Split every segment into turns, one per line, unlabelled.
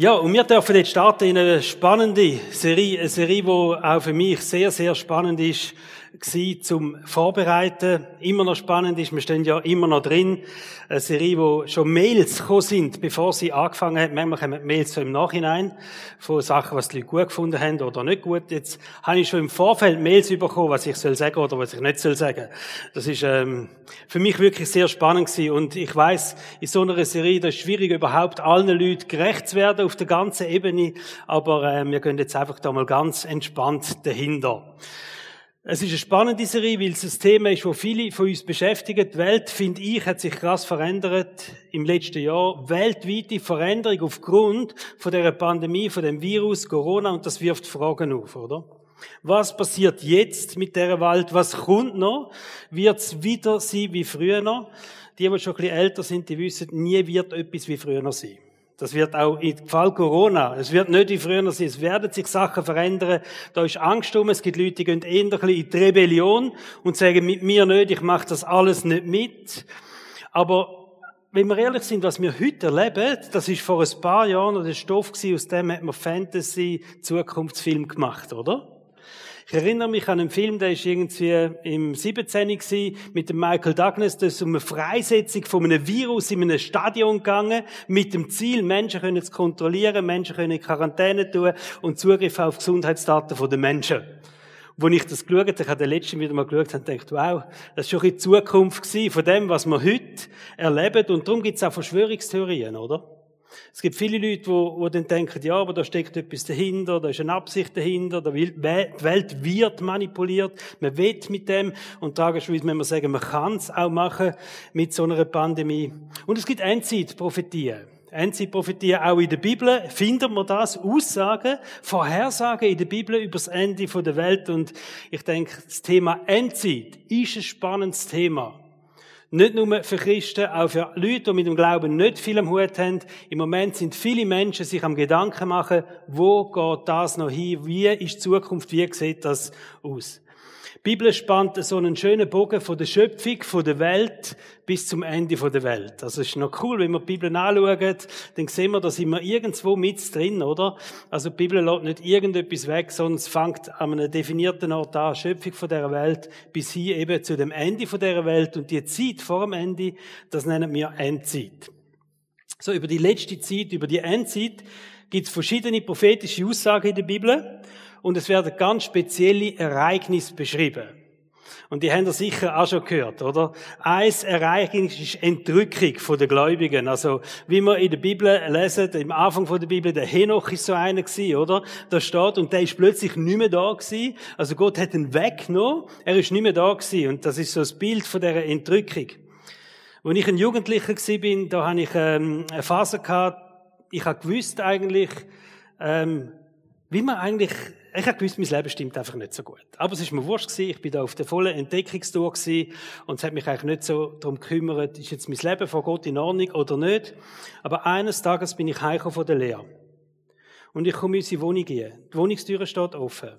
Ja, und wir dürfen jetzt starten in eine spannende Serie, eine Serie, die auch für mich sehr, sehr spannend ist, gewesen, zum Vorbereiten. Immer noch spannend ist, wir stehen ja immer noch drin. Eine Serie, wo schon Mails gekommen sind, bevor sie angefangen hat. Manchmal kommen Mails so im Nachhinein von Sachen, was die Leute gut gefunden haben oder nicht gut. Jetzt habe ich schon im Vorfeld Mails bekommen, was ich soll sagen oder was ich nicht soll sagen. Das ist ähm, für mich wirklich sehr spannend gewesen. Und ich weiß, in so einer Serie, das ist schwierig, überhaupt allen Leuten gerecht zu werden auf der ganzen Ebene. Aber äh, wir gehen jetzt einfach da mal ganz entspannt dahinter. Es ist eine spannende Serie, weil es ein Thema ist, das viele von uns beschäftigt. Die Welt, finde ich, hat sich krass verändert im letzten Jahr. Weltweite Veränderung aufgrund von der Pandemie, von dem Virus, Corona, und das wirft Fragen auf, oder? Was passiert jetzt mit der Welt? Was kommt noch? Wird es wieder sein wie früher noch? Die, die schon ein bisschen älter sind, die wissen, nie wird etwas wie früher noch sein. Das wird auch im Fall Corona. Es wird nicht wie früher sein. Es werden sich Sachen verändern. Da ist Angst um. Es gibt Leute, die gehen eher ein bisschen in die Rebellion und sagen, mit mir nicht, ich mache das alles nicht mit. Aber wenn wir ehrlich sind, was wir heute erleben, das ist vor ein paar Jahren der Stoff gewesen, aus dem hat man Fantasy-Zukunftsfilm gemacht, oder? Ich erinnere mich an einen Film, der ist irgendwie im 17. gewesen, mit dem Michael Douglas, das ist um eine Freisetzung von einem Virus in einem Stadion gegangen, mit dem Ziel, Menschen können zu kontrollieren, Menschen können in Quarantäne tun und Zugriff auf Gesundheitsdaten der Menschen. Wo ich das geschaut habe, ich habe den letzten wieder mal geschaut und gedacht, wow, das ist schon die Zukunft von dem, was wir heute erleben. Und darum gibt es auch Verschwörungstheorien, oder? Es gibt viele Leute, die, dann denken, ja, aber da steckt etwas dahinter, da ist eine Absicht dahinter, die Welt wird manipuliert, man will mit dem und tragischerweise wenn wir sagen, man kann es auch machen mit so einer Pandemie. Und es gibt Endzeitprophetien. Endzeitprophetien auch in der Bibel finden wir das, Aussagen, Vorhersagen in der Bibel über das Ende der Welt und ich denke, das Thema Endzeit ist ein spannendes Thema. Nicht nur für Christen, auch für Leute, die mit dem Glauben nicht viel am Hut haben. Im Moment sind viele Menschen sich am Gedanken machen, wo geht das noch hin? Wie ist die Zukunft? Wie sieht das aus? Bibel spannt so einen schönen Bogen von der Schöpfung, von der Welt bis zum Ende der Welt. Also es ist noch cool, wenn wir die Bibel anschauen, dann sehen wir, da sind wir irgendwo mit drin, oder? Also die Bibel lässt nicht irgendetwas weg, sondern es fängt an einem definierten Ort an, Schöpfung von der Welt, bis hier eben zu dem Ende von der Welt. Und die Zeit vor dem Ende, das nennen wir Endzeit. So, über die letzte Zeit, über die Endzeit, gibt es verschiedene prophetische Aussagen in der Bibel und es werden ganz spezielle Ereignisse beschrieben. Und die haben das sicher auch schon gehört, oder? Ein Ereignis ist Entrückung der Gläubigen. Also, wie wir in der Bibel lesen, im Anfang der Bibel, der Henoch ist so einer gewesen, oder? Da steht, und der ist plötzlich nicht mehr da gewesen. Also Gott hat ihn weggenommen. Er ist nicht mehr da gewesen. Und das ist so das Bild von dieser Entrückung. Als ich ein Jugendlicher gewesen bin, da habe ich ähm, eine Phase gehabt, ich habe gewusst eigentlich, ähm, wie man eigentlich ich habe gewusst, mein Leben stimmt einfach nicht so gut. Aber es ist mir wurscht gewesen. Ich bin da auf der vollen Entdeckungstour gewesen und es hat mich eigentlich nicht so darum gekümmert, ist jetzt mein Leben vor Gott in Ordnung oder nicht. Aber eines Tages bin ich heimgekommen von der Lehre. Und ich komme in unsere Wohnung gehen. Die Wohnungstür steht offen.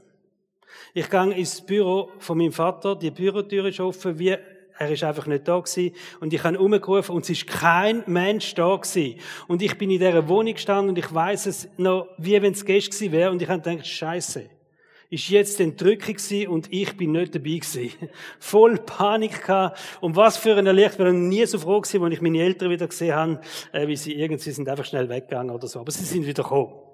Ich gehe ins Büro von meinem Vater. Die Bürotür ist offen, wie er ist einfach nicht da gewesen. Und ich habe umgerufen und es ist kein Mensch da gewesen. Und ich bin in dieser Wohnung gestanden und ich weiß es noch, wie wenn es gestern gewesen wäre. Und ich habe gedacht, Scheiße. Ist jetzt Entrückung gewesen und ich bin nicht dabei gewesen. Voll Panik gehabt. Und was für ein Erlicht. Ich war nie so froh gewesen, als ich meine Eltern wieder gesehen habe, äh, wie sie irgendwie sind einfach schnell weggegangen oder so. Aber sie sind wieder gekommen.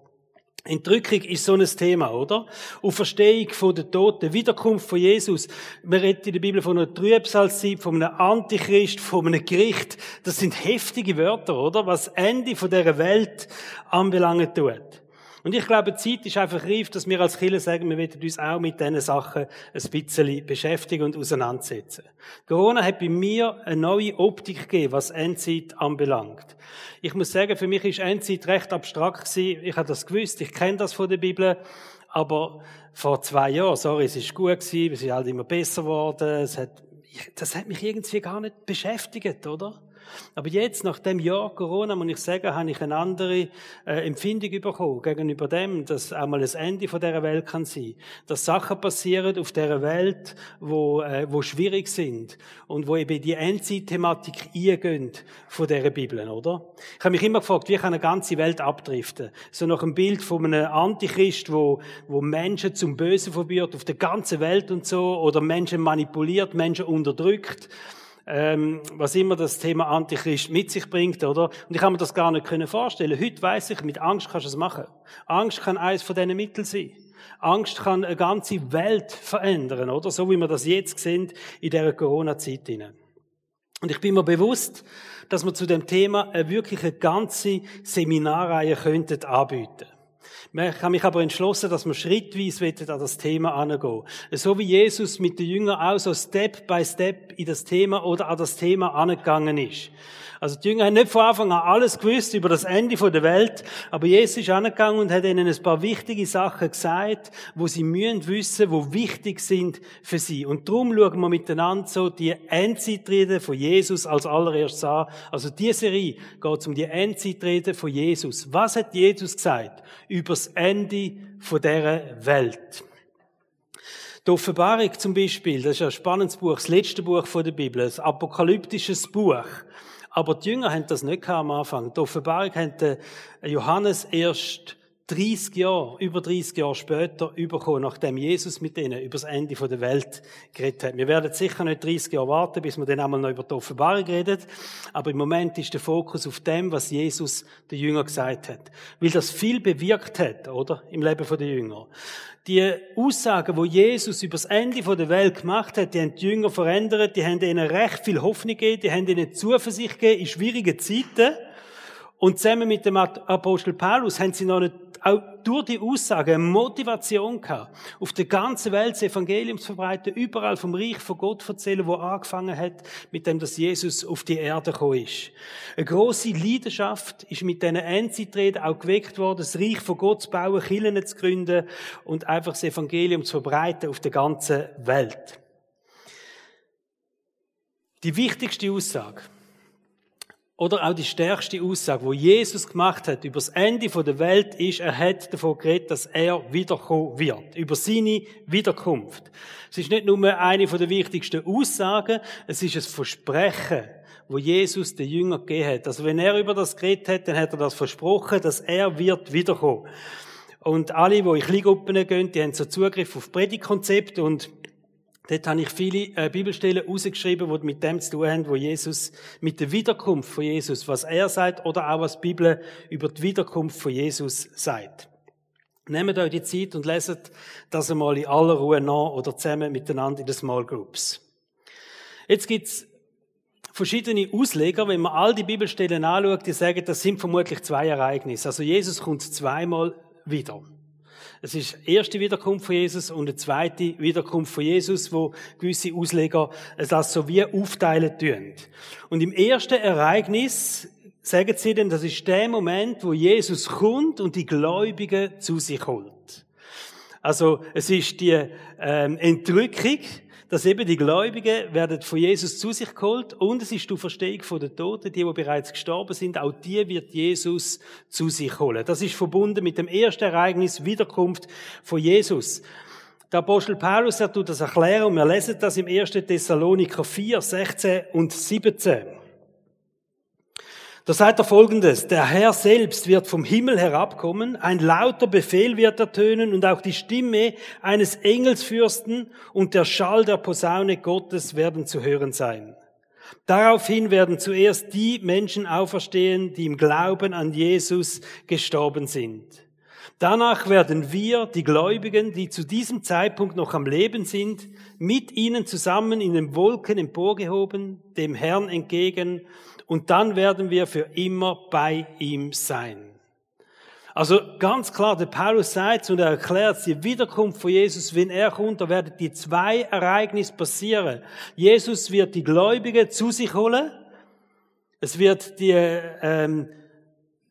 Entrückung ist so ein Thema, oder? Und Verstehung von den Toten, Wiederkunft von Jesus. Man redet in der Bibel von einer Trübsalzeit, von einem Antichrist, von einem Gericht. Das sind heftige Wörter, oder? Was Ende von dieser Welt anbelangen tut. Und ich glaube, die Zeit ist einfach reif, dass wir als Kirche sagen, wir werden uns auch mit diesen Sachen ein bisschen beschäftigen und auseinandersetzen. Corona hat bei mir eine neue Optik gegeben, was Endzeit anbelangt. Ich muss sagen, für mich ist Endzeit recht abstrakt gewesen. Ich habe das gewusst, ich kenne das von der Bibel, aber vor zwei Jahren, sorry, es ist gut gewesen, wir sind halt immer besser geworden, es hat, das hat mich irgendwie gar nicht beschäftigt, oder? Aber jetzt, nach dem Jahr Corona, muss ich sagen, habe ich eine andere äh, Empfindung bekommen gegenüber dem, dass auch mal das Ende von dieser Welt kann sein. Dass Sachen passieren auf dieser Welt, wo, äh, wo schwierig sind und wo eben die Endzeit-Thematik eingehen von dieser Bibel, oder? Ich habe mich immer gefragt, wie kann eine ganze Welt abdriften? So nach einem Bild von einem Antichrist, wo, wo Menschen zum Bösen verbiert auf der ganzen Welt und so, oder Menschen manipuliert, Menschen unterdrückt ähm, was immer das Thema Antichrist mit sich bringt, oder? Und ich kann mir das gar nicht können vorstellen. Heute weiß ich, mit Angst kannst du es machen. Angst kann eines von diesen Mitteln sein. Angst kann eine ganze Welt verändern, oder? So wie wir das jetzt sehen in dieser Corona-Zeit. Und ich bin mir bewusst, dass wir zu dem Thema eine wirklich eine ganze Seminarreihe könnten anbieten. Ich habe mich aber entschlossen, dass wir schrittweise an das Thema angehen. So wie Jesus mit den Jüngern auch so Step by Step in das Thema oder an das Thema angegangen ist. Also die Jünger haben nicht von Anfang an alles gewusst über das Ende der Welt, aber Jesus ist angegangen und hat ihnen ein paar wichtige Sachen gesagt, wo sie müssen wissen, wo wichtig sind für sie. Und darum schauen wir miteinander so die Endzeitrede von Jesus als allererstes an. Also diese Serie geht um die Endzeitrede von Jesus. Was hat Jesus gesagt über das Ende dieser Welt? Die Offenbarung zum Beispiel, das ist ein spannendes Buch, das letzte Buch der Bibel, ein apokalyptisches Buch. Aber die Jünger haben das nicht am Anfang. Die Offenbarung hat Johannes erst 30 Jahre, über 30 Jahre später überkommen, nachdem Jesus mit ihnen über das Ende der Welt geredet hat. Wir werden sicher nicht 30 Jahre warten, bis wir dann einmal noch über die Offenbarung reden. Aber im Moment ist der Fokus auf dem, was Jesus den Jüngern gesagt hat. Weil das viel bewirkt hat, oder? Im Leben der Jünger. Die Aussagen, wo Jesus über das Ende der Welt gemacht hat, die haben die Jünger verändert, die haben ihnen recht viel Hoffnung gegeben, die haben ihnen Zuversicht gegeben in schwierigen Zeiten. Und zusammen mit dem Apostel Paulus haben sie noch nicht, auch durch die Aussage eine Motivation gehabt, auf der ganzen Welt das Evangelium zu verbreiten, überall vom Reich von Gott zu erzählen, wo angefangen hat, mit dem, dass Jesus auf die Erde gekommen ist. Eine grosse Leidenschaft ist mit diesen Endzeitreden auch geweckt worden, das Reich von Gott zu bauen, Kirchen zu gründen und einfach das Evangelium zu verbreiten auf der ganzen Welt. Die wichtigste Aussage, oder auch die stärkste Aussage, wo Jesus gemacht hat über das Ende der Welt, ist, er hat davon geredet, dass er wiederkommen wird. Über seine Wiederkunft. Es ist nicht nur eine der wichtigsten Aussagen, es ist ein Versprechen, wo Jesus den Jünger gegeben hat. Also wenn er über das geredet hat, dann hat er das versprochen, dass er wird wiederkommen. Und alle, die in Kleingruppen gehen, die haben so Zugriff auf Predigtkonzept und Dort habe ich viele äh, Bibelstellen rausgeschrieben, die mit dem zu tun haben, wo Jesus, mit der Wiederkunft von Jesus, was er sagt, oder auch was die Bibel über die Wiederkunft von Jesus sagt. Nehmt euch die Zeit und leset das einmal in aller Ruhe nach oder zusammen miteinander in den Small Groups. Jetzt gibt's verschiedene Ausleger, wenn man all die Bibelstellen anschaut, die sagen, das sind vermutlich zwei Ereignisse. Also Jesus kommt zweimal wieder. Es ist die erste Wiederkunft von Jesus und die zweite Wiederkunft von Jesus, wo gewisse Ausleger das so wie aufteilen tun. Und im ersten Ereignis sagen sie denn, das ist der Moment, wo Jesus kommt und die Gläubigen zu sich holt. Also es ist die ähm, Entrückung, dass eben die Gläubigen werden von Jesus zu sich geholt und es ist die Verstehung von den Toten, die, die bereits gestorben sind, auch die wird Jesus zu sich holen. Das ist verbunden mit dem ersten Ereignis Wiederkunft von Jesus. Der Apostel Paulus, er tut das erklären und wir lesen das im 1. Thessaloniker 4, 16 und 17. Da sagt er folgendes, der Herr selbst wird vom Himmel herabkommen, ein lauter Befehl wird ertönen und auch die Stimme eines Engelsfürsten und der Schall der Posaune Gottes werden zu hören sein. Daraufhin werden zuerst die Menschen auferstehen, die im Glauben an Jesus gestorben sind. Danach werden wir, die Gläubigen, die zu diesem Zeitpunkt noch am Leben sind, mit ihnen zusammen in den Wolken emporgehoben, dem Herrn entgegen und dann werden wir für immer bei ihm sein. Also ganz klar, der Paulus sagt und er erklärt die Wiederkunft von Jesus, wenn er kommt, da werden die zwei Ereignisse passieren. Jesus wird die Gläubigen zu sich holen. Es wird die ähm,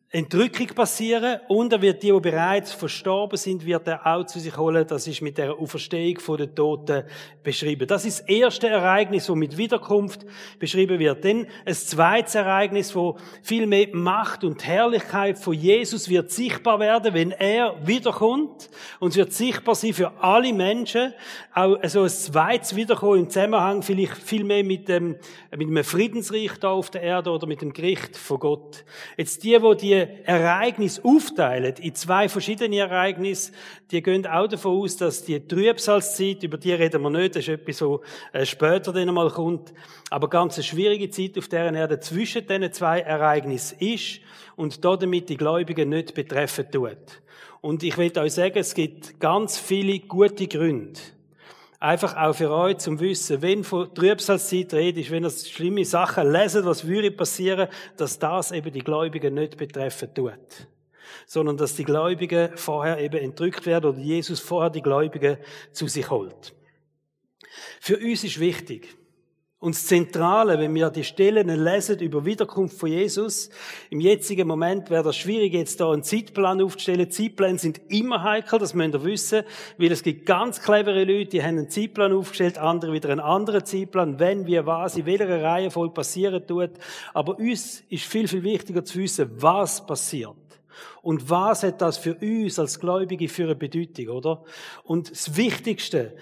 Entrückung passieren und er wird die, die bereits verstorben sind, wird er auch zu sich holen. Das ist mit der Auferstehung von den Toten beschrieben. Das ist das erste Ereignis, das mit Wiederkunft beschrieben wird. Dann ein zweites Ereignis, wo viel mehr Macht und Herrlichkeit von Jesus wird sichtbar werden, wenn er wiederkommt. Und es wird sichtbar sein für alle Menschen. Auch so ein zweites Wiederkommen im Zusammenhang vielleicht viel mehr mit dem, mit einem Friedensreich da auf der Erde oder mit dem Gericht von Gott. Jetzt die, wo die Ereignis aufteilen in zwei verschiedene Ereignisse, die gehen auch davon aus, dass die Trübsalzeit, über die reden wir nicht, das ist etwas, so äh, später dann einmal kommt, aber ganz eine schwierige Zeit auf deren Erde zwischen diesen zwei Ereignissen ist und damit die Gläubigen nicht betreffen tut. Und ich will euch sagen, es gibt ganz viele gute Gründe, Einfach auch für euch zum Wissen, wenn von Trübsalzeit redet, wenn ihr schlimme Sachen lesen, was würde passieren, dass das eben die Gläubigen nicht betreffen tut. Sondern dass die Gläubigen vorher eben entrückt werden oder Jesus vorher die Gläubigen zu sich holt. Für uns ist wichtig, und das Zentrale, wenn wir die Stellen lesen über Wiederkunft von Jesus, im jetzigen Moment wäre das schwierig, jetzt da einen Zeitplan aufzustellen. Zeitpläne sind immer heikel, das müsst ihr wissen, weil es gibt ganz clevere Leute, die haben einen Zeitplan aufgestellt, andere wieder einen anderen Zeitplan, wenn, wie, was, in welcher Reihenfolge passieren tut. Aber uns ist viel, viel wichtiger zu wissen, was passiert. Und was hat das für uns als Gläubige für eine Bedeutung, oder? Und das Wichtigste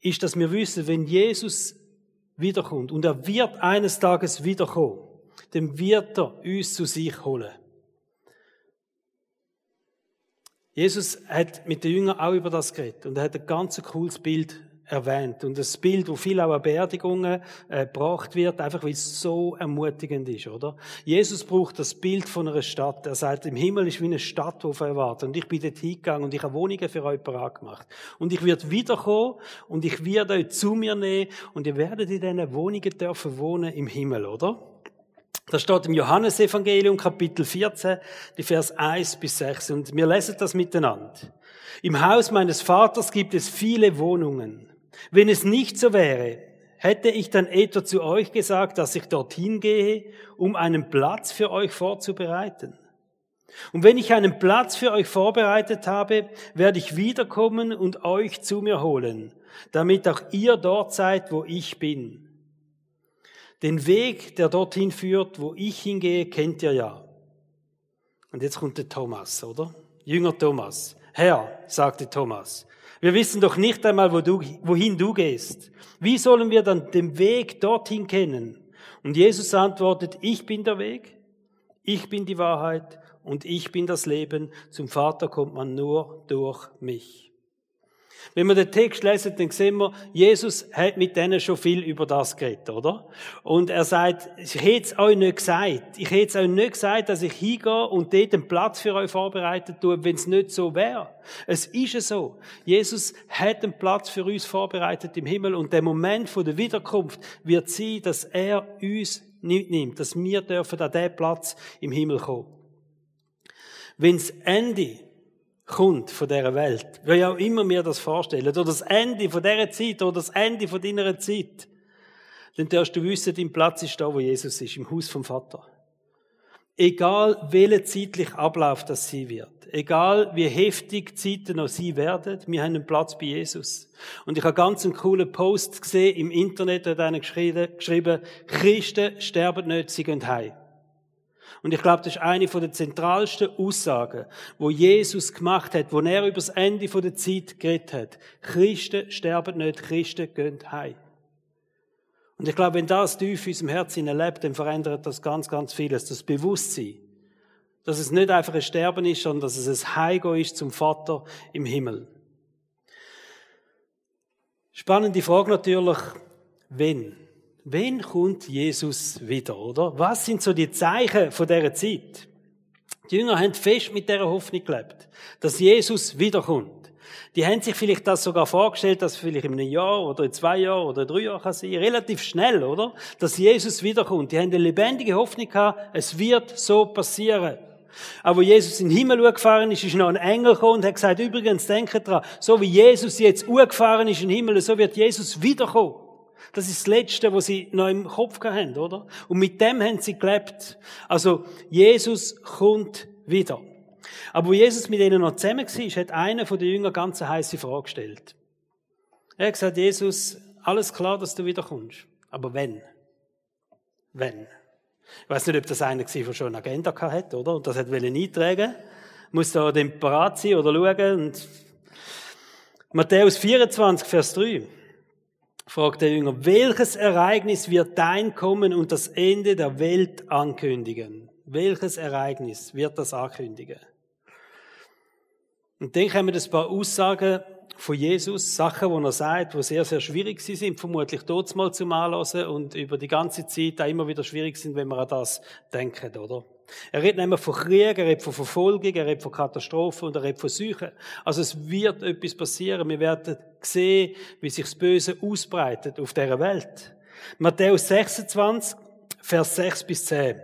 ist, dass wir wissen, wenn Jesus wiederkommt. Und er wird eines Tages wiederkommen. Dann wird er uns zu sich holen. Jesus hat mit den Jüngern auch über das geredet und er hat ein ganz cooles Bild erwähnt. Und das Bild, wo viel auch an Beerdigungen äh, gebracht wird, einfach weil es so ermutigend ist, oder? Jesus braucht das Bild von einer Stadt. Er sagt, im Himmel ist wie eine Stadt, die auf erwartet. Und ich bin dort hingegangen und ich habe Wohnungen für euch parat gemacht. Und ich werde wiederkommen und ich werde euch zu mir nehmen und ihr werdet in diesen Wohnungen dürfen wohnen im Himmel, oder? Das steht im Johannesevangelium Kapitel 14, die Vers 1 bis 6 und wir lesen das miteinander. Im Haus meines Vaters gibt es viele Wohnungen. Wenn es nicht so wäre, hätte ich dann etwa zu euch gesagt, dass ich dorthin gehe, um einen Platz für euch vorzubereiten. Und wenn ich einen Platz für euch vorbereitet habe, werde ich wiederkommen und euch zu mir holen, damit auch ihr dort seid, wo ich bin. Den Weg, der dorthin führt, wo ich hingehe, kennt ihr ja. Und jetzt kommt der Thomas, oder? Jünger Thomas. Herr, sagte Thomas, wir wissen doch nicht einmal, wo du, wohin du gehst. Wie sollen wir dann den Weg dorthin kennen? Und Jesus antwortet, ich bin der Weg, ich bin die Wahrheit und ich bin das Leben. Zum Vater kommt man nur durch mich. Wenn wir den Text lesen, dann sehen wir, Jesus hat mit denen schon viel über das geredet, oder? Und er sagt, ich hätte es euch nicht gesagt. Ich hätte es euch nicht gesagt, dass ich hingehe und dort einen Platz für euch vorbereitet tue, wenn es nicht so wäre. Es ist so. Jesus hat einen Platz für uns vorbereitet im Himmel und der Moment von der Wiederkunft wird sein, dass er uns nimmt, dass wir dürfen an diesen Platz im Himmel kommen. Wenn das Ende kommt von dieser Welt, wie auch immer mir das vorstellen, oder das Ende von dieser Zeit, oder das Ende von deiner Zeit, dann darfst du wissen, dein Platz ist da, wo Jesus ist, im Haus vom Vater. Egal, welcher zeitlich Ablauf das sein wird, egal wie heftig Zeiten noch sein werden, wir haben einen Platz bei Jesus. Und ich habe ganz einen coolen Post gesehen im Internet, da hat einer geschrieben, Christen sterben nicht, sie gehen heim. Und ich glaube, das ist eine der zentralsten Aussagen, wo Jesus gemacht hat, wo er über das Ende der Zeit geredet hat. Christen sterben nicht, Christen gehen heim. Und ich glaube, wenn das tief in unserem Herzen lebt, dann verändert das ganz, ganz vieles. Das Bewusstsein, dass es nicht einfach ein Sterben ist, sondern dass es ein Heimgehen ist zum Vater im Himmel. Spannende Frage natürlich, wenn? Wann kommt Jesus wieder, oder? Was sind so die Zeichen von dieser Zeit? Die Jünger haben fest mit dieser Hoffnung gelebt, dass Jesus wiederkommt. Die haben sich vielleicht das sogar vorgestellt, dass vielleicht in einem Jahr oder in zwei Jahren oder in drei Jahren kann sein, relativ schnell, oder? Dass Jesus wiederkommt. Die haben eine lebendige Hoffnung gehabt, es wird so passieren. Aber Jesus in den Himmel gefahren ist, ist noch ein Engel gekommen und hat gesagt, übrigens, denkt dran, so wie Jesus jetzt gefahren ist in den Himmel, so wird Jesus wiederkommen. Das ist das Letzte, was sie noch im Kopf haben, oder? Und mit dem haben sie gelebt. Also, Jesus kommt wieder. Aber wo Jesus mit ihnen noch zusammen war, hat einer von den Jüngern ganz eine heisse Frage gestellt. Er hat gesagt, Jesus, alles klar, dass du wiederkommst. Aber wenn? Wenn? Ich weiß nicht, ob das einer war, der schon eine Agenda hatte, oder? Und das hat eintragen Muss da dem parat sein oder schauen. Und Matthäus 24, Vers 3 fragt der Jünger, welches Ereignis wird dein Kommen und das Ende der Welt ankündigen? Welches Ereignis wird das ankündigen? Und dann kommen ein paar Aussagen von Jesus, Sachen, die er sagt, die sehr, sehr schwierig sind, vermutlich dort mal zum Anlassen und über die ganze Zeit auch immer wieder schwierig sind, wenn wir an das denken, oder? Er redet mehr von Krieg, er redet von Verfolgung, er redet von Katastrophen und er redet von Seuchen. Also es wird etwas passieren. Wir werden sehen, wie sich das Böse ausbreitet auf dieser Welt. Matthäus 26, Vers 6 bis 10.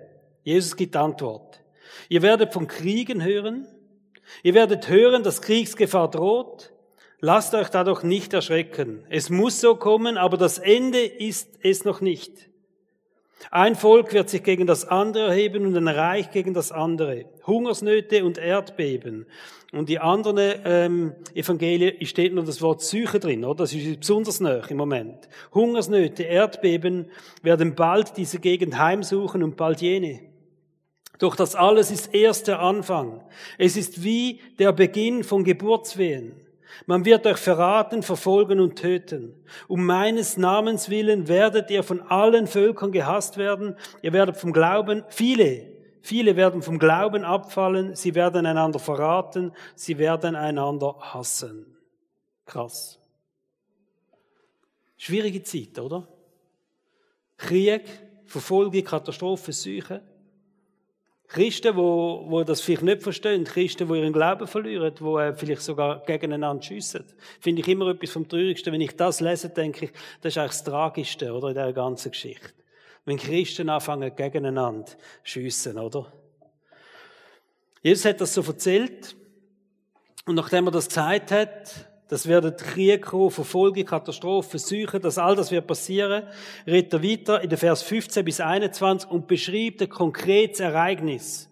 Jesus gibt Antwort. Ihr werdet von Kriegen hören. Ihr werdet hören, dass Kriegsgefahr droht. Lasst euch dadurch nicht erschrecken. Es muss so kommen, aber das Ende ist es noch nicht. Ein Volk wird sich gegen das andere erheben und ein Reich gegen das andere. Hungersnöte und Erdbeben. Und die anderen ähm, Evangelien steht nur das Wort Psyche drin, oder? Das ist besonders nah im Moment. Hungersnöte, Erdbeben werden bald diese Gegend heimsuchen und bald jene. Doch das alles ist erst der Anfang. Es ist wie der Beginn von Geburtswehen. Man wird euch verraten, verfolgen und töten. Um meines Namens willen werdet ihr von allen Völkern gehasst werden. Ihr werdet vom Glauben, viele, viele werden vom Glauben abfallen. Sie werden einander verraten. Sie werden einander hassen. Krass. Schwierige Zeit, oder? Krieg, Verfolgung, Katastrophen, Seuchen. Christen, wo, wo das vielleicht nicht verstehen, Christen, die ihren Glauben verlieren, die äh, vielleicht sogar gegeneinander schiessen. Finde ich immer etwas vom Traurigsten. Wenn ich das lese, denke ich, das ist eigentlich das Tragischste, oder, in dieser ganzen Geschichte. Wenn Christen anfangen, gegeneinander schiessen, oder? Jesus hat das so erzählt. Und nachdem er das gesagt hat, das werden Krieg kommen, Verfolgung, Katastrophen, Seuchen, das all das wird passieren. Redet er weiter in den Vers 15 bis 21 und beschreibt ein konkretes Ereignis.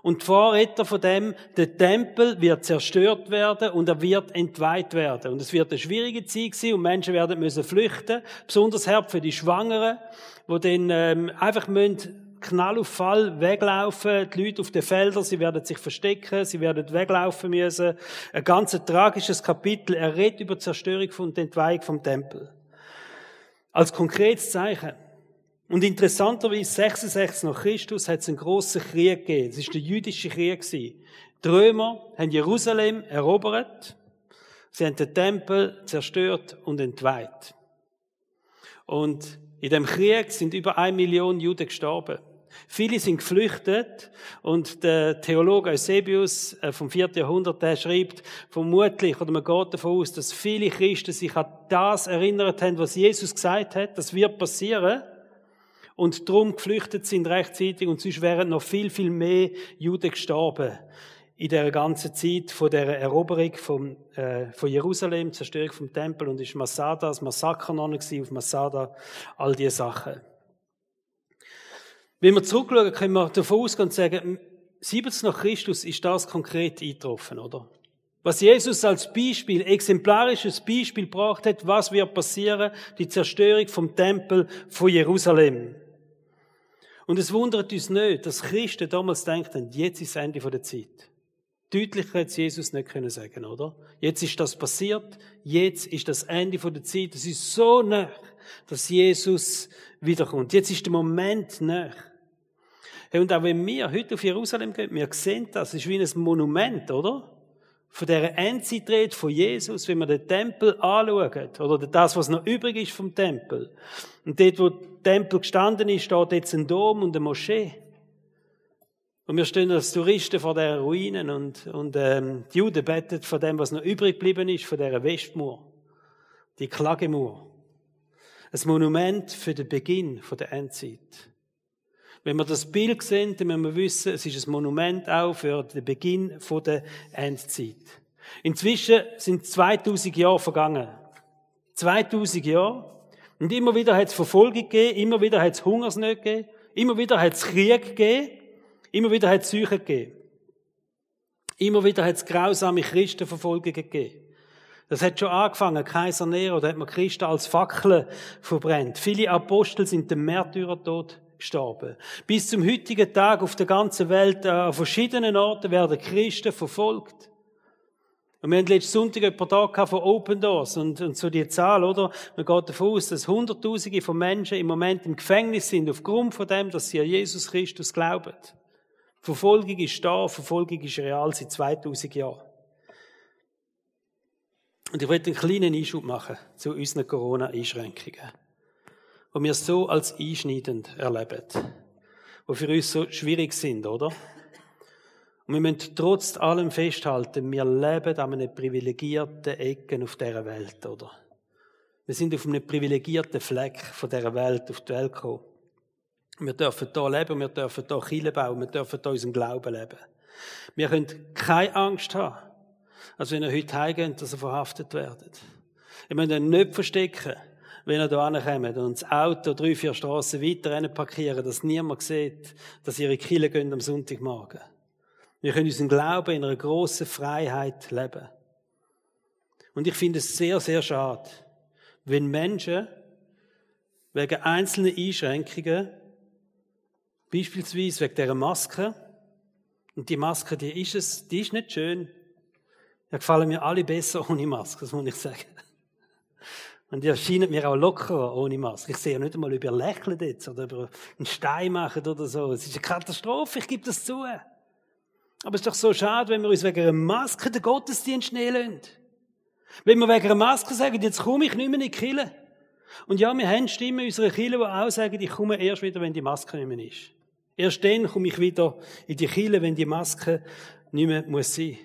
Und zwar redet er von dem, der Tempel wird zerstört werden und er wird entweiht werden. Und es wird eine schwierige Zeit sein und Menschen werden müssen flüchten, besonders hart für die Schwangeren, wo dann ähm, einfach müssen Knall auf Fall weglaufen, die Leute auf den Feldern, sie werden sich verstecken, sie werden weglaufen müssen. Ein ganz tragisches Kapitel. Er redet über die Zerstörung und Entweihung vom Tempel. Als konkretes Zeichen. Und interessanterweise, 66 nach Christus hat es einen grossen Krieg gegeben. Es war der jüdische Krieg. Die Römer haben Jerusalem erobert. Sie haben den Tempel zerstört und entweiht. Und in dem Krieg sind über eine Million Juden gestorben. Viele sind geflüchtet und der Theologe Eusebius äh, vom 4. Jahrhundert, der schreibt vermutlich, oder man geht davon aus, dass viele Christen sich an das erinnert haben, was Jesus gesagt hat, das wird passieren und drum geflüchtet sind rechtzeitig und sonst wären noch viel, viel mehr Juden gestorben in der ganzen Zeit von der Eroberung von, äh, von Jerusalem, Zerstörung vom Tempel und ist Masada, das Massaker noch auf Masada, all diese Sachen. Wenn wir zurückschauen, können wir davon ausgehen und sagen, 70 nach Christus ist das konkret eingetroffen, oder? Was Jesus als Beispiel, exemplarisches Beispiel gebracht hat, was wird passieren, die Zerstörung vom Tempel von Jerusalem. Und es wundert uns nicht, dass Christen damals denken, jetzt ist das Ende der Zeit. Deutlicher hätte Jesus nicht können sagen, oder? Jetzt ist das passiert, jetzt ist das Ende der Zeit. Es ist so nah, dass Jesus wiederkommt. Jetzt ist der Moment nah. Und auch wenn wir heute auf Jerusalem gehen, wir sehen das, ist wie ein Monument, oder? Von dieser Endzeitrede von Jesus, wenn wir den Tempel anschauen, oder das, was noch übrig ist vom Tempel. Und dort, wo der Tempel gestanden ist, steht jetzt ein Dom und eine Moschee. Und wir stehen als Touristen vor der Ruinen und, und ähm, die Juden beten von dem, was noch übrig geblieben ist, von dieser Westmauer. Die Klagemauer. Ein Monument für den Beginn der Endzeit. Wenn wir das Bild sehen, dann müssen wir wissen, es ist ein Monument auch für den Beginn der Endzeit. Inzwischen sind 2000 Jahre vergangen. 2000 Jahre. Und immer wieder hat es Verfolgung gegeben, immer wieder hat es Hungersnöte gegeben, immer wieder hat es Krieg gegeben, immer wieder hat es Seuchen gegeben. Immer wieder hat es grausame Christenverfolgungen gegeben. Das hat schon angefangen. Kaiser Nero, da hat man Christen als Fackeln verbrennt. Viele Apostel sind dem Märtyrertod gestorben. Bis zum heutigen Tag auf der ganzen Welt, äh, an verschiedenen Orten werden Christen verfolgt. Und wir haben letzten Sonntag ein paar von Open Doors und, und so die Zahl, oder? Man geht davon aus, dass Hunderttausende von Menschen im Moment im Gefängnis sind, aufgrund von dem, dass sie an Jesus Christus glauben. Verfolgung ist da, Verfolgung ist real seit 2000 Jahren. Und ich möchte einen kleinen Einschub machen zu unseren Corona-Einschränkungen, die wir so als einschneidend erleben, die für uns so schwierig sind, oder? Und wir müssen trotz allem festhalten, wir leben an einem privilegierten Ecken auf dieser Welt, oder? Wir sind auf einem privilegierten Fleck von dieser Welt auf die Welt gekommen. Wir dürfen hier leben, wir dürfen hier Kirche bauen, wir dürfen hier unseren Glauben leben. Wir können keine Angst haben, als wenn ihr heute heimgeht, dass ihr verhaftet werdet. Ihr müsst euch nicht verstecken, wenn ihr hier ankommt und das Auto drei, vier Straßen weiter parkieren, dass niemand sieht, dass ihre Kille gehen am Sonntagmorgen. Wir können unseren Glauben in einer grossen Freiheit leben. Und ich finde es sehr, sehr schade, wenn Menschen wegen einzelnen Einschränkungen Beispielsweise wegen dieser Maske. Und die Maske, die ist es, die ist nicht schön. Ja, gefallen mir alle besser ohne Maske, das muss ich sagen. Und die erscheinen mir auch lockerer ohne Maske. Ich sehe ja nicht einmal über Lächeln jetzt oder über einen Stein machen oder so. Es ist eine Katastrophe, ich gebe das zu. Aber es ist doch so schade, wenn wir uns wegen einer Maske den Gottesdienst nehmen. Wenn wir wegen einer Maske sagen, jetzt komme ich nicht mehr in die Kirche. Und ja, wir haben Stimmen in unserer Kirche, die auch sagen, ich komme erst wieder, wenn die Maske nicht mehr ist. Erst dann komme ich wieder in die Kille, wenn die Maske nicht mehr muss sein.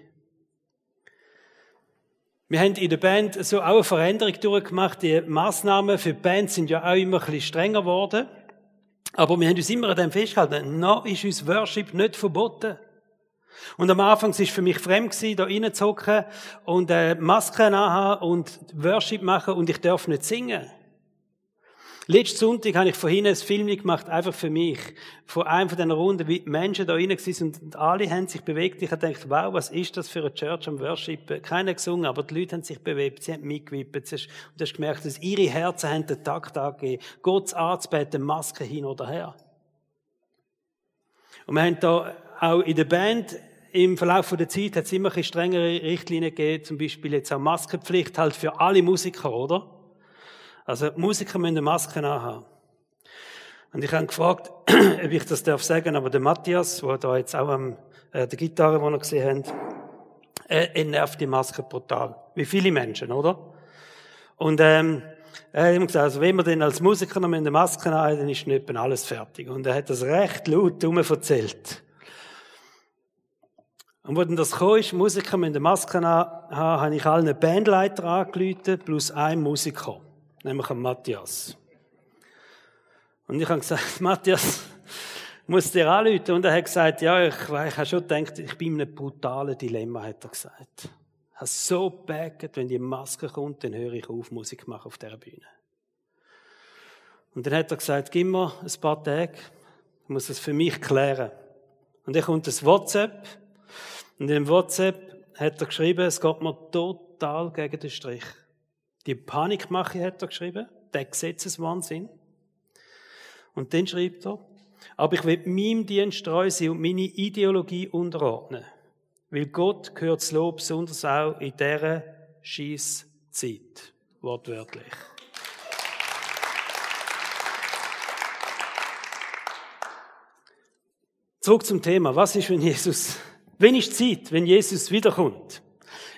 Wir haben in der Band so auch eine Veränderung durchgemacht. Die Maßnahmen für die Band sind ja auch immer ein bisschen strenger geworden. Aber wir haben uns immer an dem festgehalten. Noch ist uns Worship nicht verboten. Und am Anfang war es für mich fremd, gewesen, da reinzuhocken und äh, Masken anhaben und Worship machen und ich darf nicht singen. Letzten Sonntag habe ich vorhin ein Film gemacht, einfach für mich. Von einem von diesen Runden, wie Menschen da rein waren und alle haben sich bewegt. Ich habe gedacht, wow, was ist das für eine Church am Worship? Keiner gesungen, aber die Leute haben sich bewegt, sie haben mitgewippt. Und du hast gemerkt, dass ihre Herzen haben den Takt angegeben. Gott anzubeten, Maske hin oder her. Und wir haben da auch in der Band im Verlauf der Zeit hat es immer ein strengere Richtlinien gegeben, zum Beispiel jetzt auch Maskenpflicht halt für alle Musiker, oder? Also Musiker müssen Masken anhaben. Und ich habe gefragt, ob ich das darf sagen, aber der Matthias, der da jetzt auch am, äh, der Gitarre, die wir gesehen haben, er, er nervt die Maske brutal. Wie viele Menschen, oder? Und ähm, er hat immer gesagt, also wenn wir denn als Musiker noch der Maske haben, dann ist nicht alles fertig. Und er hat das recht laut erzählt. Und wo dann das kam, ist, Musiker mit der Maske haben, habe ich allen Bandleiter angerufen, plus ein Musiker nämlich an Matthias. Und ich habe gesagt, Matthias, muss dir anrufen. Und er hat gesagt, ja, ich, ich habe schon gedacht, ich bin in einem brutalen Dilemma, hat er gesagt. Ich habe so gebackt, wenn die Maske kommt, dann höre ich auf, Musik machen auf dieser Bühne. Und dann hat er gesagt, gib mir ein paar Tage, ich muss das für mich klären. Und dann kommt das WhatsApp. Und in dem WhatsApp hat er geschrieben, es geht mir total gegen den Strich. Die Panikmache hat er geschrieben, der Gesetzeswahnsinn. Und dann schreibt er, aber ich will meinem Dienst treu sein und meine Ideologie unterordnen. Weil Gott gehört das Lob besonders auch in dieser Schießzeit. Wortwörtlich. Zurück zum Thema. Was ist, wenn Jesus, wenn ist Zeit, wenn Jesus wiederkommt?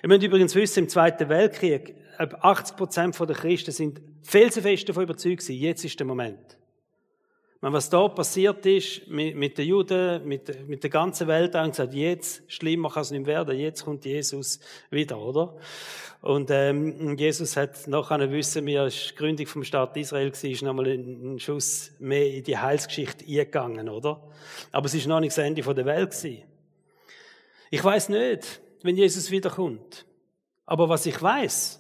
Ihr müsst übrigens wissen, im Zweiten Weltkrieg 80 Prozent der Christen sind felsenfest davon überzeugt gewesen, jetzt ist der Moment. Wenn was da passiert ist mit, mit den Juden, mit, mit der ganzen Welt, haben gesagt, jetzt schlimmer kann es nicht werden, jetzt kommt Jesus wieder, oder? Und ähm, Jesus hat nachher wissen, wie er die Gründung vom Staat Israel war, ist nochmal ein Schuss mehr in die Heilsgeschichte eingegangen, oder? Aber es ist noch nicht das Ende der Welt gewesen. Ich weiß nicht, wenn Jesus wiederkommt. Aber was ich weiß,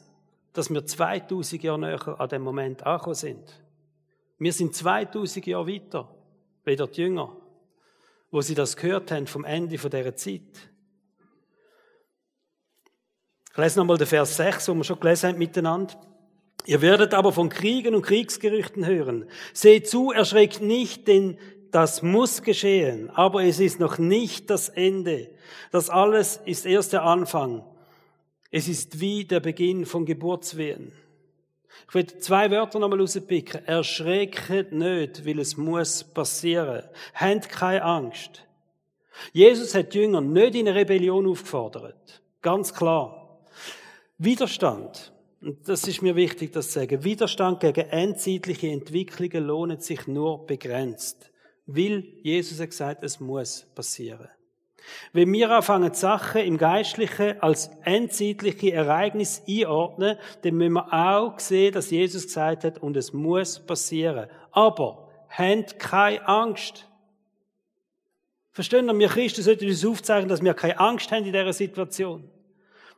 dass wir 2000 Jahre näher an dem Moment angekommen sind. Wir sind 2000 Jahre weiter, weder die Jünger, wo sie das gehört haben vom Ende dieser Zeit. Ich lese nochmal den Vers 6, wo wir schon gelesen haben miteinander. Ihr werdet aber von Kriegen und Kriegsgerüchten hören. Seht zu, erschreckt nicht, denn das muss geschehen, aber es ist noch nicht das Ende. Das alles ist erst der Anfang. Es ist wie der Beginn von Geburtswehen. Ich will zwei Wörter nochmal rauspicken. Erschreckt nicht, weil es muss passieren. Habt keine Angst. Jesus hat die Jünger nicht in eine Rebellion aufgefordert. Ganz klar. Widerstand. Und das ist mir wichtig, das zu sagen. Widerstand gegen endzeitliche Entwicklungen lohnt sich nur begrenzt. Weil Jesus hat gesagt, es muss passieren. Wenn wir anfangen, Sachen im Geistlichen als endzeitliche Ereignis einordnen, dann müssen wir auch sehen, dass Jesus gesagt hat, und es muss passieren. Aber, habt keine Angst. Verstehen wir, wir Christen sollten uns aufzeigen, dass wir keine Angst haben in dieser Situation.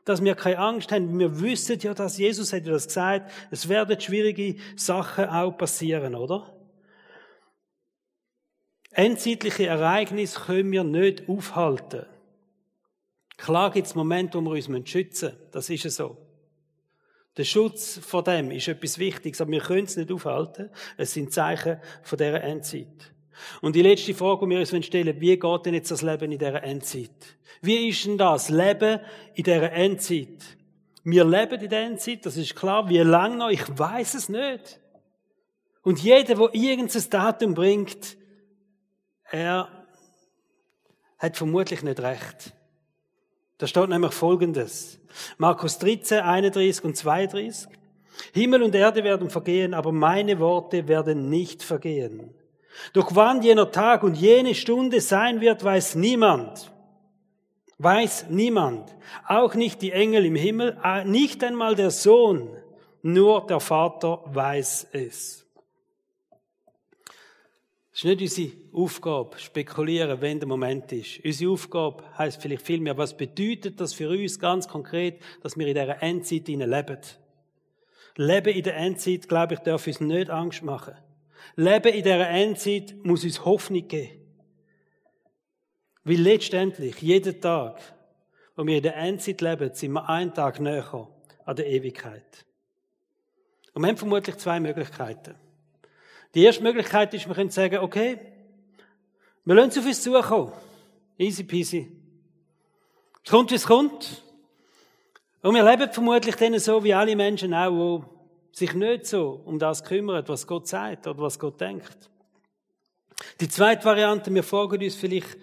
Dass wir keine Angst haben. Wir wissen ja, dass Jesus hat das gesagt. Es werden schwierige Sachen auch passieren, oder? Endzeitliche Ereignisse können wir nicht aufhalten. Klar gibt es Momente, wo wir uns schützen müssen. Das ist so. Der Schutz vor dem ist etwas Wichtiges, aber wir können es nicht aufhalten. Es sind Zeichen von dieser Endzeit. Und die letzte Frage, die wir uns stellen wie geht denn jetzt das Leben in dieser Endzeit? Wie ist denn das Leben in dieser Endzeit? Wir leben in der Endzeit, das ist klar. Wie lange noch? Ich weiß es nicht. Und jeder, der irgendein Datum bringt, er hat vermutlich nicht recht. Da steht nämlich Folgendes. Markus 13, 31 und 32. Himmel und Erde werden vergehen, aber meine Worte werden nicht vergehen. Doch wann jener Tag und jene Stunde sein wird, weiß niemand. Weiß niemand. Auch nicht die Engel im Himmel, äh, nicht einmal der Sohn, nur der Vater weiß es. Es ist nicht unsere Aufgabe, spekulieren, wenn der Moment ist. Unsere Aufgabe heißt vielleicht vielmehr, was bedeutet das für uns ganz konkret, dass wir in dieser Endzeit leben? Leben in der Endzeit, glaube ich, darf uns nicht Angst machen. Leben in dieser Endzeit muss uns Hoffnung geben. Weil letztendlich, jeden Tag, wo wir in der Endzeit leben, sind wir einen Tag näher an der Ewigkeit. Und wir haben vermutlich zwei Möglichkeiten. Die erste Möglichkeit ist, wir können sagen, okay, wir lassen es auf uns zukommen. Easy peasy. Es kommt, wie es kommt. Und wir leben vermutlich dann so wie alle Menschen auch, die sich nicht so um das kümmern, was Gott sagt oder was Gott denkt. Die zweite Variante, wir fragen uns vielleicht,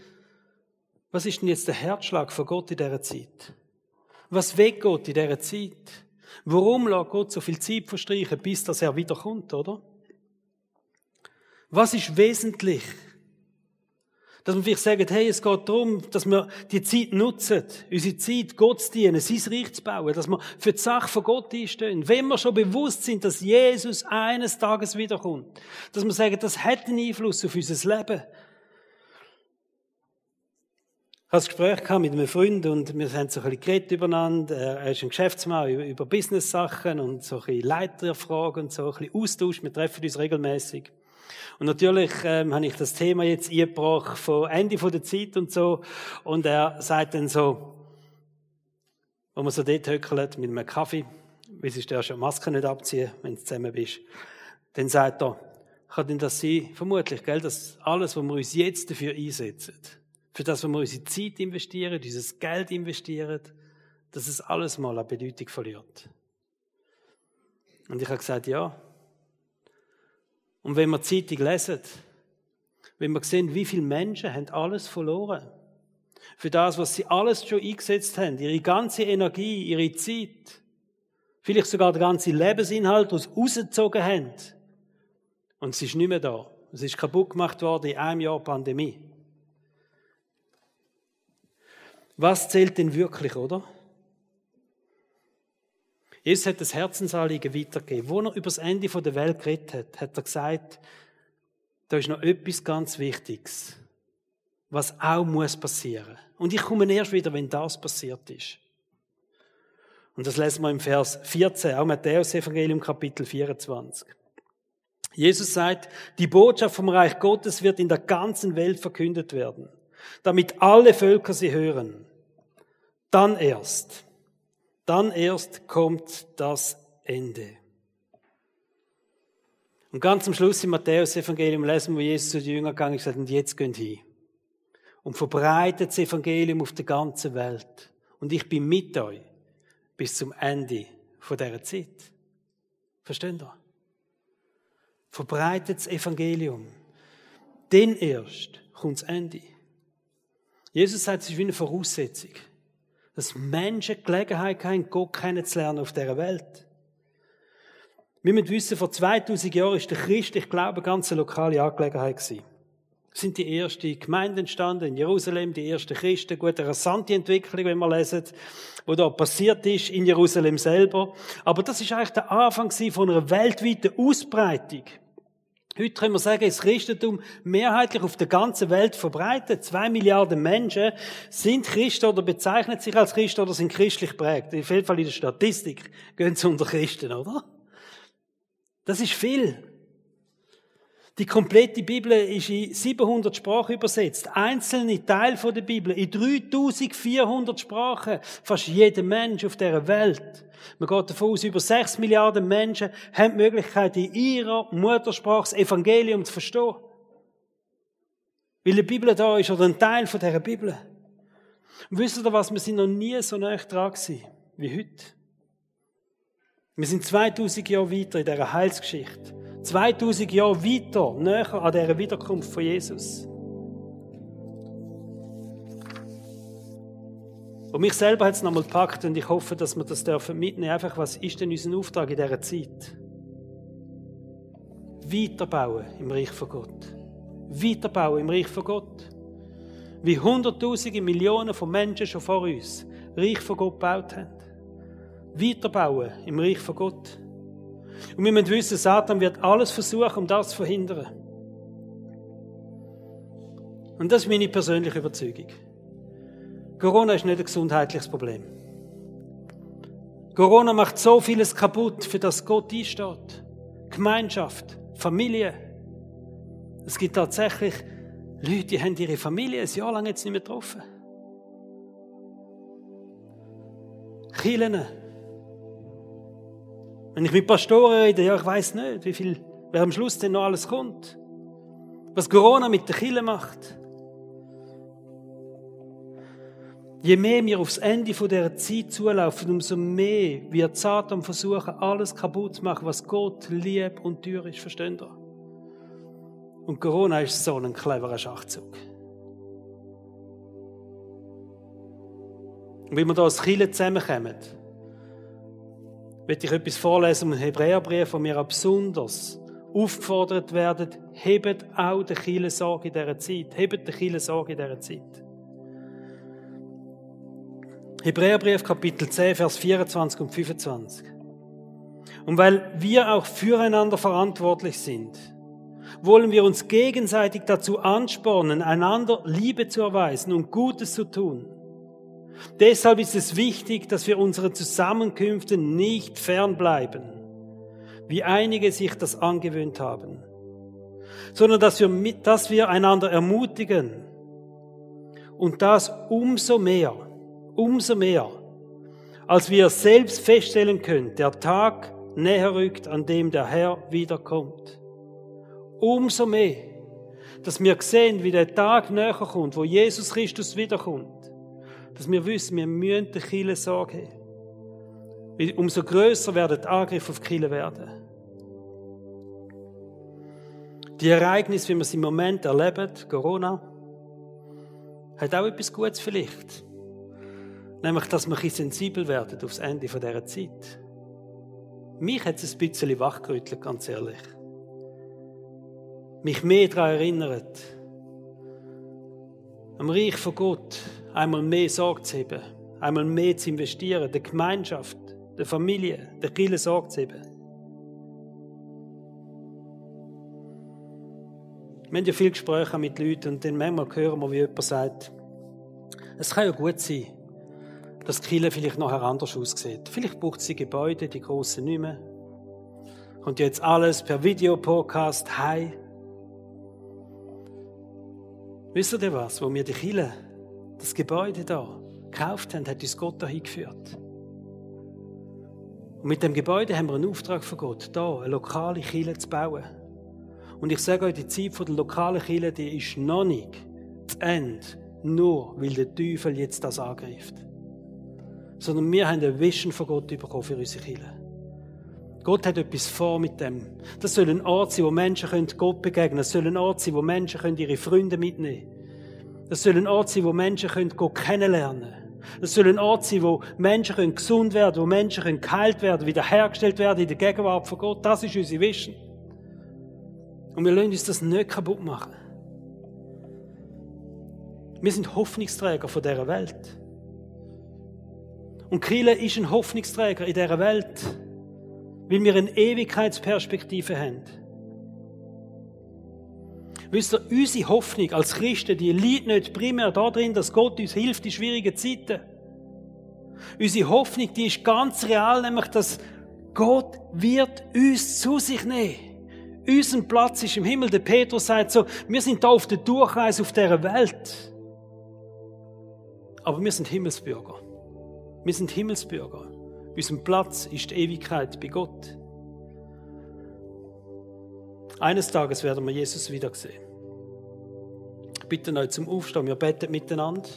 was ist denn jetzt der Herzschlag von Gott in dieser Zeit? Was will Gott in dieser Zeit? Warum lässt Gott so viel Zeit verstreichen, bis dass er wiederkommt, oder? Was ist wesentlich? Dass wir vielleicht sagen, hey, es geht darum, dass wir die Zeit nutzen, unsere Zeit Gott zu dienen, sein Reich zu bauen, dass wir für die Sache von Gott einstehen. Wenn wir schon bewusst sind, dass Jesus eines Tages wiederkommt, dass wir sagen, das hat einen Einfluss auf unser Leben. Ich hatte ein Gespräch mit einem Freund und wir haben so ein bisschen geredet übereinander. Er ist ein Geschäftsmann über Business-Sachen und so ein bisschen Leiterfragen und so ein bisschen Austausch. Wir treffen uns regelmäßig. Und natürlich ähm, habe ich das Thema jetzt eingebracht von Ende der Zeit und so. Und er sagt dann so, wo man so dort höckelt mit einem Kaffee, wie sie der schon Maske nicht abziehen, wenn du zusammen bist, dann sagt er, kann denn das sein? Vermutlich, gell, dass alles, was wir uns jetzt dafür einsetzen, für das, was wir unsere Zeit investieren, dieses Geld investieren, dass es alles mal an Bedeutung verliert. Und ich habe gesagt, ja, und wenn wir die Zeitung lesen, wenn wir sehen, wie viele Menschen haben alles verloren. Für das, was sie alles schon eingesetzt haben, ihre ganze Energie, ihre Zeit, vielleicht sogar der ganze Lebensinhalt, den sie rausgezogen haben. Und es ist nicht mehr da. Es ist kaputt gemacht worden in einem Jahr Pandemie. Was zählt denn wirklich, oder? Jesus hat das Herzensanliegen weitergegeben. Wo er über das Ende der Welt geredet hat, hat er gesagt, da ist noch etwas ganz Wichtiges, was auch muss passieren. Und ich komme erst wieder, wenn das passiert ist. Und das lesen wir im Vers 14, auch Matthäus Evangelium Kapitel 24. Jesus sagt, die Botschaft vom Reich Gottes wird in der ganzen Welt verkündet werden, damit alle Völker sie hören. Dann erst, dann erst kommt das Ende. Und ganz am Schluss im Matthäus-Evangelium lesen wir, wo Jesus zu den Jüngern gegangen ist, und jetzt gehen hin. Und verbreitet das Evangelium auf der ganzen Welt. Und ich bin mit euch bis zum Ende dieser Zeit. Versteht ihr? Verbreitet das Evangelium. Denn erst kommt das Ende. Jesus sagt, es ist wie eine Voraussetzung, dass Menschen die Gelegenheit haben, Gott kennenzulernen auf dieser Welt. Wir müssen wissen, vor 2000 Jahren ist der christliche Glaube ganz eine lokale Angelegenheit gewesen. Es sind die ersten Gemeinden entstanden in Jerusalem, die ersten Christen. Gut, eine rasante Entwicklung, wenn wir lesen, wo da passiert ist in Jerusalem selber. Aber das ist eigentlich der Anfang von einer weltweiten Ausbreitung. Heute können wir sagen, ist Christentum mehrheitlich auf der ganzen Welt verbreitet. Zwei Milliarden Menschen sind Christen oder bezeichnen sich als Christen oder sind christlich prägt. In jedem Fall in der Statistik gehen sie unter Christen, oder? Das ist viel. Die komplette Bibel ist in 700 Sprachen übersetzt. Einzelne Teile der Bibel in 3400 Sprachen. Fast jeder Mensch auf dieser Welt. Man geht davon aus, über 6 Milliarden Menschen haben die Möglichkeit, in ihrer Muttersprache das Evangelium zu verstehen. Weil die Bibel da ist oder ein Teil von dieser Bibel. Und wisst ihr was? Wir sind noch nie so nah dran gewesen wie heute. Wir sind 2000 Jahre weiter in dieser Heilsgeschichte. 2000 Jahre weiter, näher an dieser Wiederkunft von Jesus. Und mich selber hat es nochmal gepackt und ich hoffe, dass wir das dürfen mitnehmen. Einfach, was ist denn unser Auftrag in dieser Zeit? Weiterbauen im Reich von Gott. Weiterbauen im Reich von Gott. Wie Hunderttausende, Millionen von Menschen schon vor uns Reich von Gott gebaut haben weiterbauen im Reich von Gott. Und wir müssen wissen, Satan wird alles versuchen, um das zu verhindern. Und das ist meine persönliche Überzeugung. Corona ist nicht ein gesundheitliches Problem. Corona macht so vieles kaputt, für das Gott einsteht. Gemeinschaft, Familie. Es gibt tatsächlich Leute, die haben ihre Familie ein Jahr lang jetzt nicht mehr getroffen. Kirchen, wenn ich mit Pastoren rede, ja, ich weiß nicht, wie viel, wer am Schluss denn noch alles kommt. Was Corona mit der Kille macht. Je mehr wir aufs Ende dieser Zeit zulaufen, umso mehr wird Satan versuchen, alles kaputt zu machen, was Gott lieb und teuer ist. Versteht ihr? Und Corona ist so ein cleverer Schachzug. Und wenn wir da als Kille zusammenkommen, möchte ich etwas vorlesen im Hebräerbrief, wo wir auch besonders aufgefordert werden, hebt auch den Kielen Sorge in dieser Zeit. Hebt den Kielen Sorge in dieser Zeit. Hebräerbrief Kapitel 10, Vers 24 und 25. Und weil wir auch füreinander verantwortlich sind, wollen wir uns gegenseitig dazu anspornen, einander Liebe zu erweisen und Gutes zu tun Deshalb ist es wichtig, dass wir unseren Zusammenkünften nicht fernbleiben, wie einige sich das angewöhnt haben, sondern dass wir, dass wir einander ermutigen und das umso mehr, umso mehr, als wir selbst feststellen können, der Tag näher rückt, an dem der Herr wiederkommt. Umso mehr, dass wir sehen, wie der Tag näher kommt, wo Jesus Christus wiederkommt dass wir wissen, wir müssen der Kille Sorge haben. Umso größer werden die Angriffe auf Kille werden. Die Ereignisse, wie wir sie im Moment erleben, Corona, hat auch etwas Gutes vielleicht. Nämlich, dass wir ein sensibel werden aufs Ende dieser Zeit. Mich hat es ein bisschen wachgerüttelt, ganz ehrlich. Mich mehr daran erinnert, am Reich von Gott, einmal mehr Sorge zu haben, einmal mehr zu investieren, der Gemeinschaft, der Familie, der Kirche Sorge zu haben. Wir haben ja viele Gespräche mit Leuten und dann manchmal hören wir, wie jemand sagt, es kann ja gut sein, dass die Kirche vielleicht nachher anders aussieht. Vielleicht braucht sie Gebäude, die grossen nicht mehr. Kommt jetzt alles per Videopodcast heim. Wisst ihr was? Wo wir die Kille, das Gebäude da, gekauft haben, hat uns Gott dahin geführt. Und mit dem Gebäude haben wir einen Auftrag von Gott, da eine lokale Kille zu bauen. Und ich sage euch, die Zeit der lokalen Kille, die ist noch nicht zu Ende, nur weil der Teufel jetzt das angreift. Sondern wir haben eine Vision von Gott bekommen für unsere Kille. Gott hat etwas vor mit dem. Das soll ein Ort sein, wo Menschen Gott begegnen können. Das soll ein Ort sein, wo Menschen ihre Freunde mitnehmen können. Das soll ein Ort sein, wo Menschen Gott kennenlernen können. Das soll ein Ort sein, wo Menschen gesund werden wo Menschen geheilt werden, wiederhergestellt werden in der Gegenwart von Gott. Das ist unsere Vision. Und wir lassen uns das nicht kaputt machen. Wir sind Hoffnungsträger von dieser Welt. Und Kille ist ein Hoffnungsträger in dieser Welt, weil wir eine Ewigkeitsperspektive haben. Wisst ihr, unsere Hoffnung als Christen, die liegt nicht primär darin, dass Gott uns hilft in schwierigen Zeiten. Unsere Hoffnung, die ist ganz real, nämlich, dass Gott wird uns zu sich nehmen. Unser Platz ist im Himmel. Der Petrus sagt so, wir sind da auf der Durchreise auf dieser Welt. Aber wir sind Himmelsbürger. Wir sind Himmelsbürger. Unser Platz ist die Ewigkeit bei Gott. Eines Tages werden wir Jesus wiedersehen. Ich bitte euch zum Aufstehen, wir beten miteinander.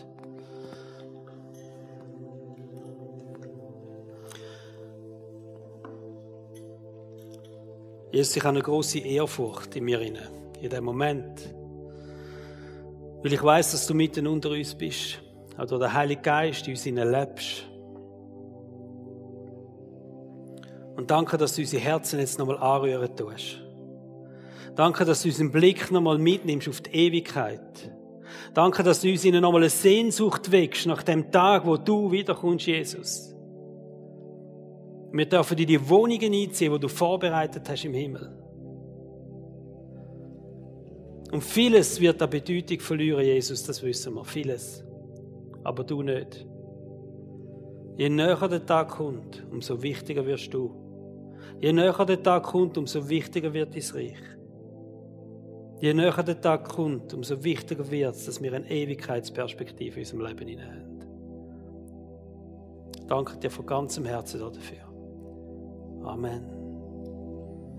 Jesus, ich habe eine große Ehrfurcht in mir in dem Moment. Weil ich weiß, dass du mitten unter uns bist. Auch durch den Heiligen Geist in uns lebst. Und danke, dass du unsere Herzen jetzt nochmal anrühren tust. Danke, dass du unseren Blick nochmal mitnimmst auf die Ewigkeit. Danke, dass du uns ihnen nochmal eine Sehnsucht wächst nach dem Tag, wo du wiederkommst, Jesus. Wir dürfen in die Wohnungen einziehen, die du vorbereitet hast im Himmel. Und vieles wird an Bedeutung verlieren, Jesus, das wissen wir. Vieles. Aber du nicht. Je näher der Tag kommt, umso wichtiger wirst du. Je näher der Tag kommt, umso wichtiger wird dein Reich. Je näher der Tag kommt, umso wichtiger wird es, dass wir eine Ewigkeitsperspektive in unserem Leben haben. Danke dir von ganzem Herzen dafür. Amen.